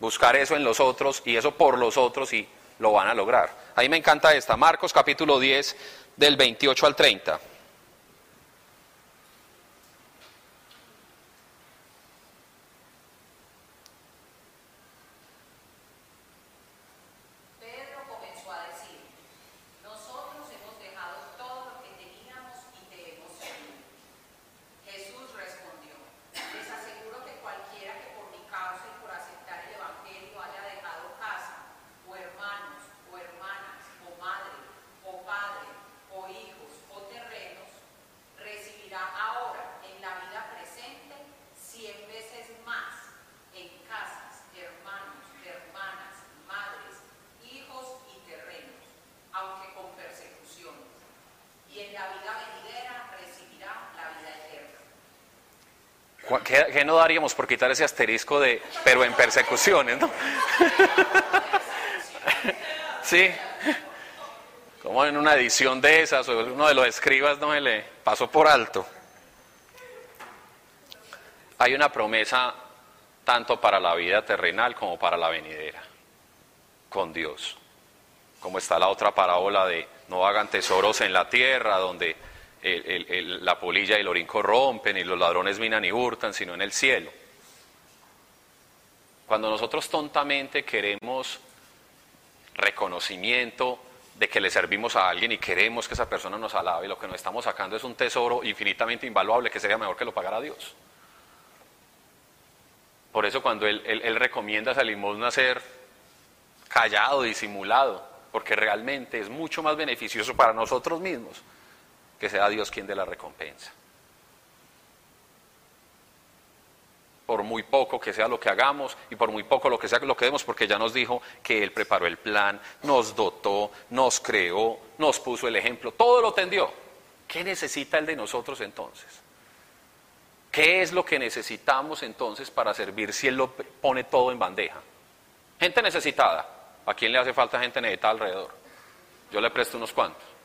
buscar eso en los otros y eso por los otros y lo van a lograr. Ahí me encanta esta, Marcos capítulo 10, del 28 al 30. Pedro comenzó a decir, nosotros hemos dejado todo lo que teníamos y te hemos seguido. Jesús respondió, les aseguro que cualquiera que por mi causa y por aceptar el Evangelio haya dejado casa, o hermanos, o hermanas, o madre, o padre, o hijos, o terrenos, recibirá ahora en la vida presente cien veces más en casas, hermanos, hermanas, madres, hijos y terrenos, aunque con persecuciones. Y en la vida venidera recibirá la vida eterna. ¿Cuál- ¿Qué, qué no daríamos por quitar ese asterisco de, pero en persecuciones, no? sí. Como en una edición de esas, o uno de los escribas no se le pasó por alto. Hay una promesa tanto para la vida terrenal como para la venidera, con Dios. Como está la otra parábola de no hagan tesoros en la tierra, donde la polilla y el orín corrompen y los ladrones minan y hurtan, sino en el cielo. Cuando nosotros tontamente queremos reconocimiento de que le servimos a alguien y queremos que esa persona nos alabe, lo que nos estamos sacando es un tesoro infinitamente invaluable que sería mejor que lo pagara Dios. Por eso cuando él recomienda esa limosna ser callado, disimulado, porque realmente es mucho más beneficioso para nosotros mismos que sea Dios quien dé la recompensa. Por muy poco que sea lo que hagamos y por muy poco lo que sea lo que demos, porque ya nos dijo que Él preparó el plan, nos dotó, nos creó, nos puso el ejemplo, todo lo tendió. ¿Qué necesita Él de nosotros entonces? ¿Qué es lo que necesitamos entonces para servir si Él lo pone todo en bandeja? Gente necesitada. ¿A quién le hace falta gente necesitada alrededor? Yo le presto unos cuantos.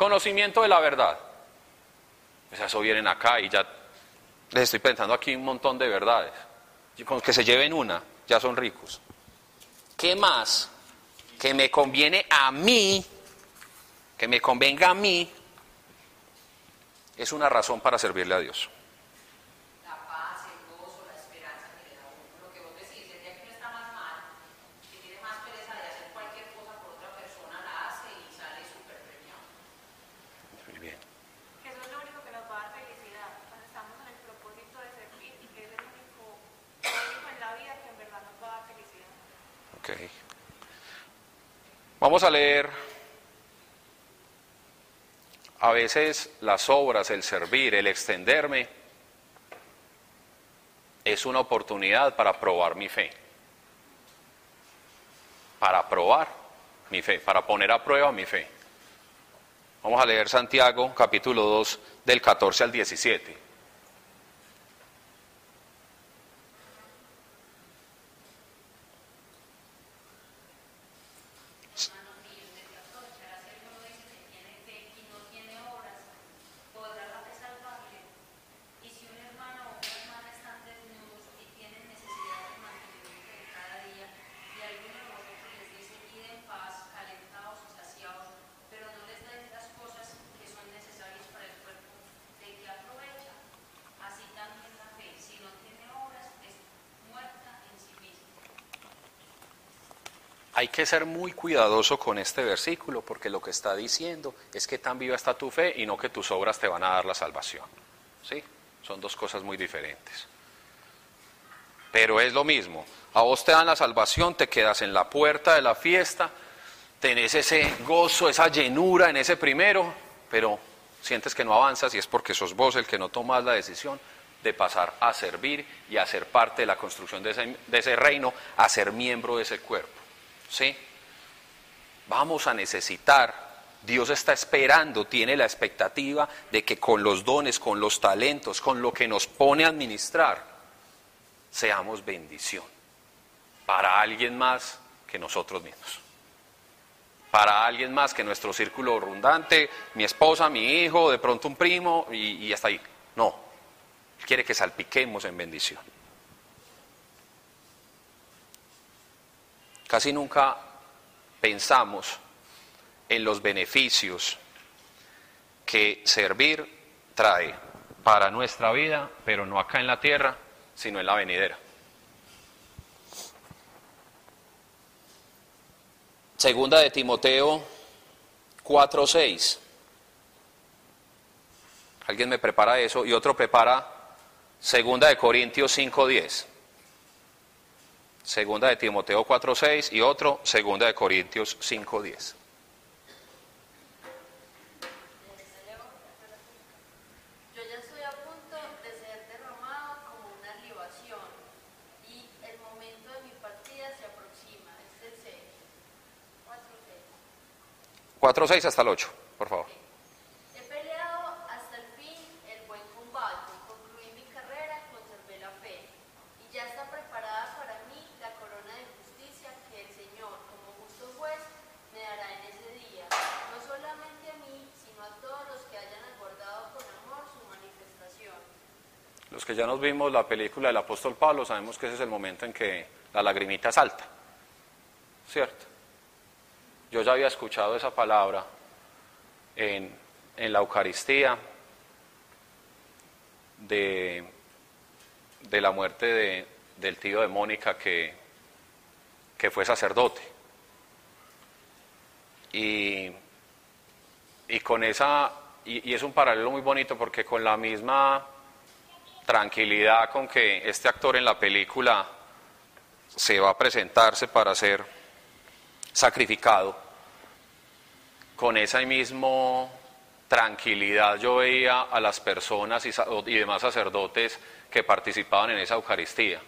Conocimiento de la verdad. Pues eso vienen acá y ya les estoy pensando aquí un montón de verdades. Y con que se lleven una, ya son ricos. ¿Qué más que me conviene a mí, que me convenga a mí, es una razón para servirle a Dios? La paz, el gozo, la esperanza que le da a uno. Lo que vos decís, el día que uno está más mal, que tiene más pereza de hacer cualquier cosa por otra persona, la hace y sale súper premiado. Muy bien. Que eso es lo único que nos va a dar felicidad. Cuando estamos en el propósito de servir y que es el único, lo único en la vida que en verdad nos va a dar felicidad. Ok. Vamos a leer a veces las obras, el servir, el extenderme, es una oportunidad para probar mi fe. Para probar mi fe, para poner a prueba mi fe. Vamos a leer Santiago capítulo 2 del 14 al 17. Hermanos míos, de que aprovechará si alguno dice que tiene fe y no tiene obras, podrá la fe salvarle. Y si un hermano o una hermana están desnudos y tienen necesidad de mantenimiento de cada día, y alguno de vosotros les dice, id en paz, calentados y saciados, pero no les dais las cosas que son necesarias para el cuerpo, ¿de qué aprovecha? Así también la fe, si no tiene obras, es muerta en sí misma. Hay que ser muy cuidadoso con este versículo porque lo que está diciendo es que tan viva está tu fe y no que tus obras te van a dar la salvación. ¿Sí? Son dos cosas muy diferentes. Pero es lo mismo. A vos te dan la salvación, te quedas en la puerta de la fiesta, tenés ese gozo, esa llenura en ese primero, pero sientes que no avanzas y es porque sos vos el que no tomas la decisión de pasar a servir y a ser parte de la construcción de ese, de ese reino, a ser miembro de ese cuerpo. ¿Sí? Vamos a necesitar, Dios está esperando, tiene la expectativa de que con los dones, con los talentos, con lo que nos pone a administrar, seamos bendición para alguien más que nosotros mismos. Para alguien más que nuestro círculo rundante, mi esposa, mi hijo, de pronto un primo y, y hasta ahí. No, quiere que salpiquemos en bendición. Casi nunca pensamos en los beneficios que servir trae para nuestra vida, pero no acá en la tierra, sino en la venidera. Segunda de Timoteo 4:6. Alguien me prepara eso y otro prepara Segunda de Corintios 5:10. Segunda de Timoteo 4:6 y otro Segunda de Corintios 5:10. Yo ya estoy a punto de ser derramado como una libación y el momento de mi partida se aproxima. Es el 6. 4, 6. 4:6 hasta el 8, por favor. He peleado hasta el fin el buen combate, concluí mi carrera, conservé la fe. Y ya está preparada para mí la corona de justicia que el Señor, como justo juez, me dará en ese día. No solamente a mí, sino a todos los que hayan aguardado los que ya nos vimos la película del apóstol Pablo, sabemos que ese es el momento en que la lagrimita salta, ¿cierto? Yo ya había escuchado esa palabra en, en la Eucaristía de, de la muerte de, del tío de Mónica que, que fue sacerdote. Y, y con esa, y, y es un paralelo muy bonito porque con la misma tranquilidad con que este actor en la película se va a presentarse para ser sacrificado, con esa misma tranquilidad yo veía a las personas y, y demás sacerdotes que participaban en esa Eucaristía.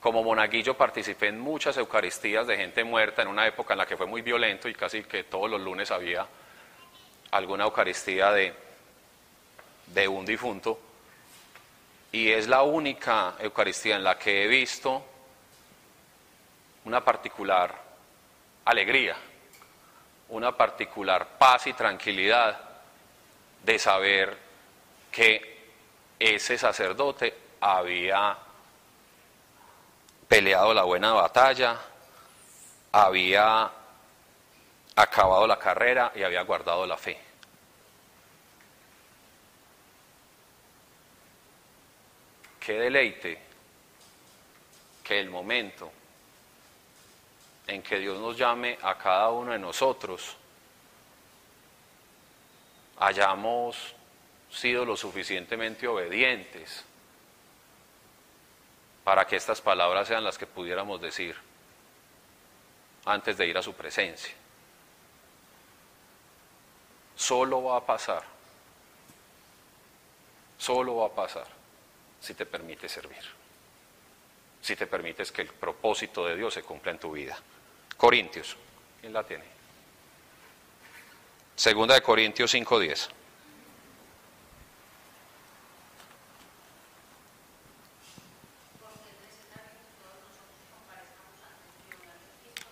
Como monaguillo participé en muchas Eucaristías de gente muerta en una época en la que fue muy violento y casi que todos los lunes había alguna Eucaristía de, de un difunto. Y es la única Eucaristía en la que he visto una particular alegría, una particular paz y tranquilidad de saber que ese sacerdote había peleado la buena batalla, había acabado la carrera y había guardado la fe. Qué deleite que el momento en que Dios nos llame a cada uno de nosotros hayamos sido lo suficientemente obedientes para que estas palabras sean las que pudiéramos decir antes de ir a su presencia. Solo va a pasar, solo va a pasar si te permite servir, si te permites que el propósito de Dios se cumpla en tu vida. Corintios, ¿quién la tiene? Segunda de Corintios 5:10. Porque es necesario que todos nosotros comparezcamos ante el tribunal de Cristo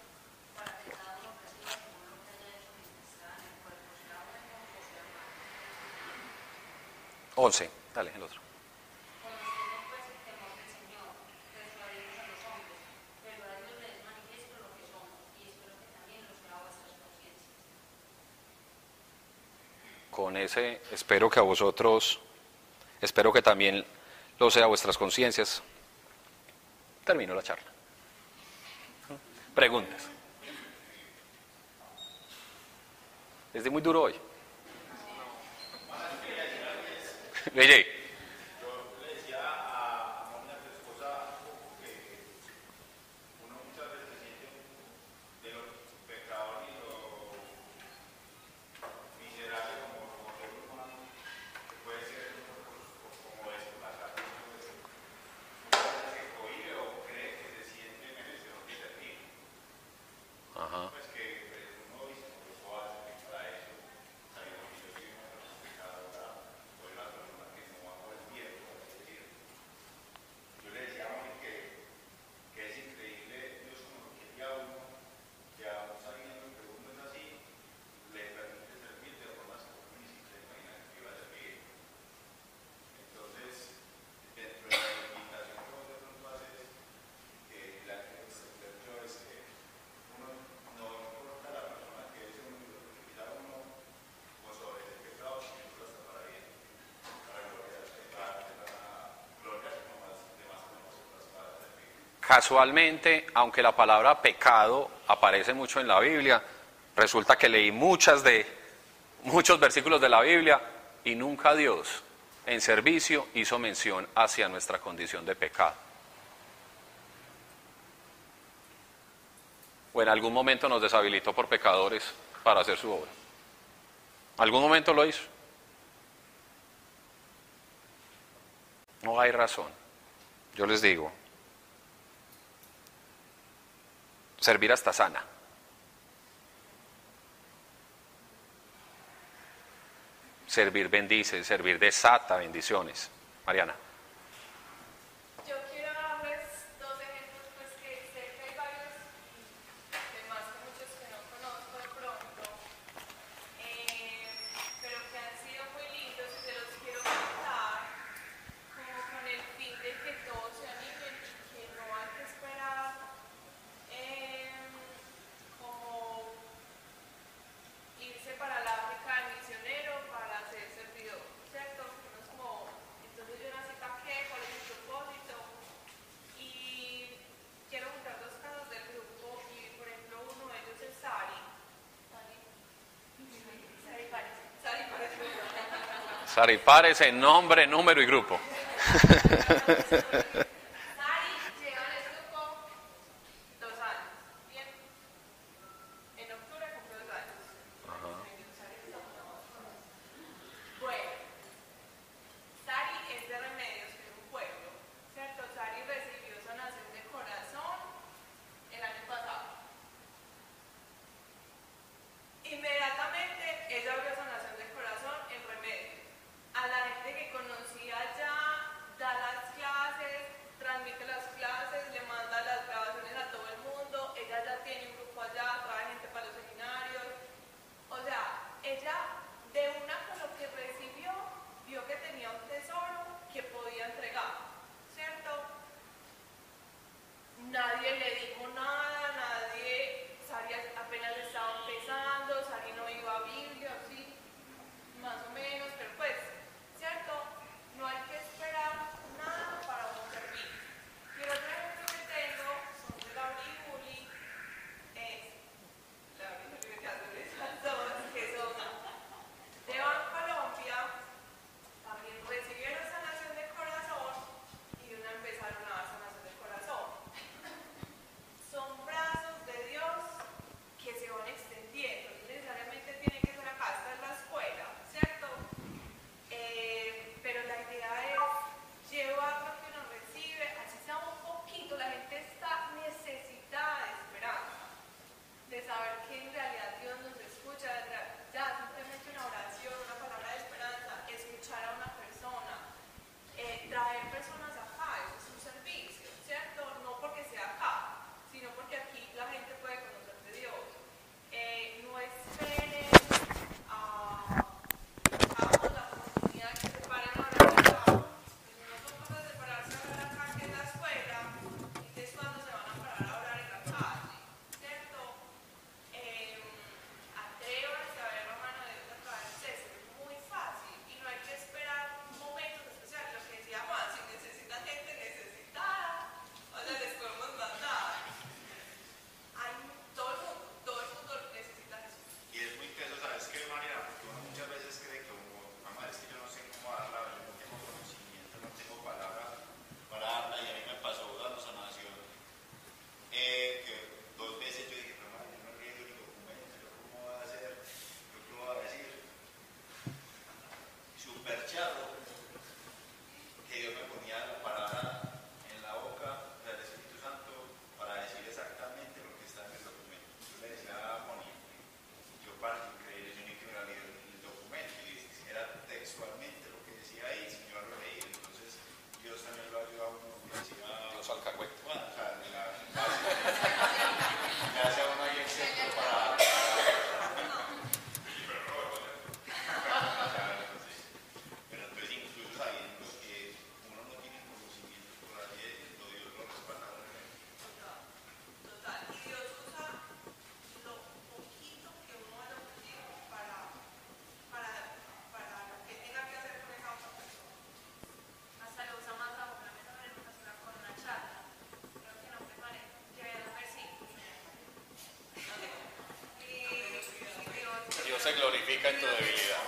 para que cada uno reciba según lo que haya hecho mientras estaba en el cuerpo, sea bueno o sea malo. 11. Dale, el otro. Conociendo pues el temor del Señor, persuadimos a los hombres, pero a Dios les manifiesto lo que somos, y espero que también lo sea a vuestras conciencias. Espero que a vosotros, espero que también lo sea vuestras conciencias. Termino la charla. Preguntas. ¿Es muy duro hoy? Oye, Casualmente, aunque la palabra pecado aparece mucho en la Biblia, resulta que leí muchas de muchos versículos de la Biblia y nunca Dios en servicio hizo mención hacia nuestra condición de pecado. O en algún momento nos deshabilitó por pecadores para hacer su obra. ¿Algún momento lo hizo? No hay razón. Yo les digo, servir hasta sana. Servir bendice, servir desata bendiciones. Mariana. Saripares en nombre, número y grupo. se glorifica en tu debilidad.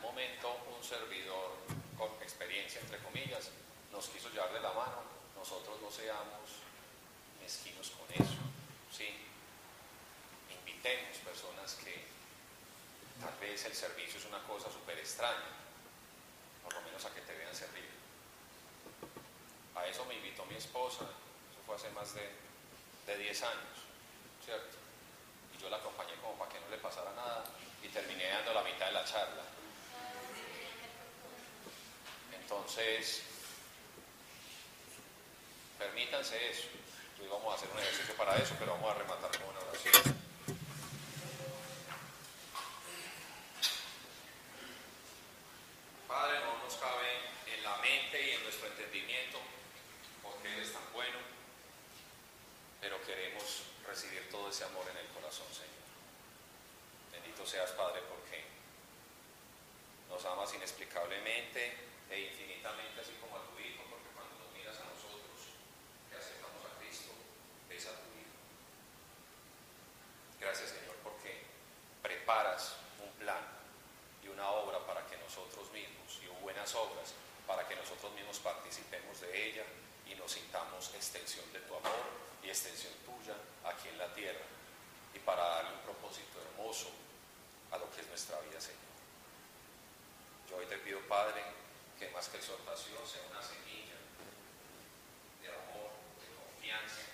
momento un servidor con experiencia, entre comillas, nos quiso llevar de la mano, nosotros no seamos mezquinos con eso. ¿sí? Invitemos personas que tal vez el servicio es una cosa súper extraña, por lo menos a que te vean servir. A eso me invitó mi esposa, eso fue hace más de, de 10 años, ¿cierto? Y yo la acompañé como para que no le pasara nada y terminé dando la mitad de la charla. Entonces, permítanse eso. Hoy vamos a hacer un ejercicio para eso, pero vamos a rematar con una oración. Padre, no nos cabe en la mente y en nuestro entendimiento, porque Él es tan bueno, pero queremos recibir todo ese amor en el corazón, Señor. Bendito seas, Padre, porque nos amas inexplicablemente e infinitamente, así como a tu Hijo, porque cuando nos miras a nosotros, que aceptamos a Cristo, ves a tu Hijo. Gracias, Señor, porque preparas un plan y una obra para que nosotros mismos, y buenas obras, para que nosotros mismos participemos de ella y nos sintamos extensión de tu amor y extensión tuya aquí en la tierra, y para darle un propósito hermoso a lo que es nuestra vida, Señor. Yo hoy te pido, Padre, que más que exhortación sea una semilla de amor, de confianza,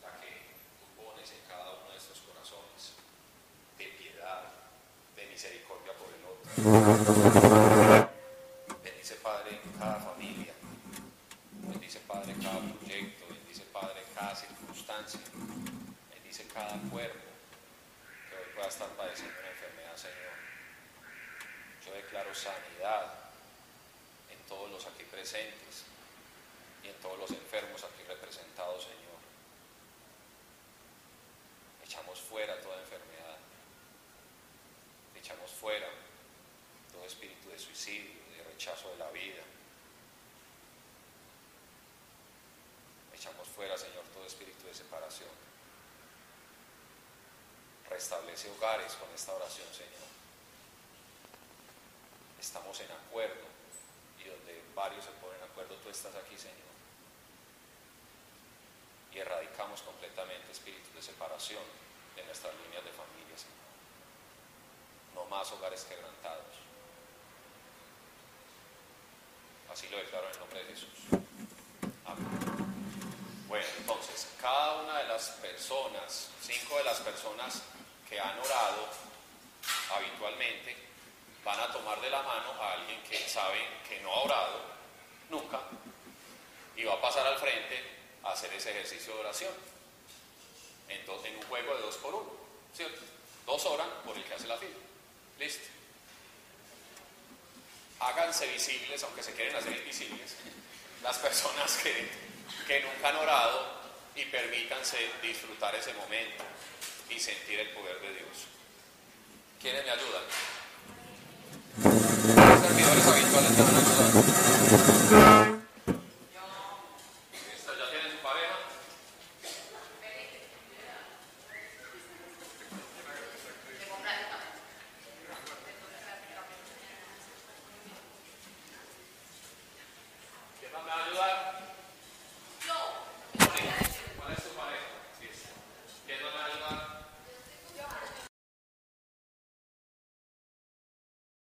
la que tú pones en cada uno de nuestros corazones, de piedad, de misericordia por el otro. Bendice, Padre, cada familia. Bendice, Padre, cada proyecto. Bendice, Padre, cada circunstancia. Bendice cada cuerpo que hoy pueda estar padeciendo una enfermedad, Señor. Yo declaro sanidad en todos los aquí presentes y en todos los enfermos aquí representados, Señor. Echamos fuera toda enfermedad. Echamos fuera todo espíritu de suicidio, de rechazo de la vida. Echamos fuera, Señor, todo espíritu de separación. Restablece hogares con esta oración, Señor. Estamos en acuerdo y donde varios se ponen de acuerdo, tú estás aquí, Señor. Y erradicamos completamente espíritus de separación de nuestras líneas de familia, Señor. No más hogares quebrantados. Así lo declaro en el nombre de Jesús. Amén. Bueno, entonces, cada una de las personas, cinco de las personas que han orado habitualmente, van a tomar de la mano a alguien que saben que no ha orado nunca y va a pasar al frente a hacer ese ejercicio de oración. Entonces, en un juego de dos por uno, ¿cierto? Dos oran por el que hace la fila. Listo. Háganse visibles, aunque se quieren hacer invisibles, las personas que, que nunca han orado y permítanse disfrutar ese momento y sentir el poder de Dios. ¿Quiénes me ayudan? 사람이 여러 상에 입안했다는 거잖아.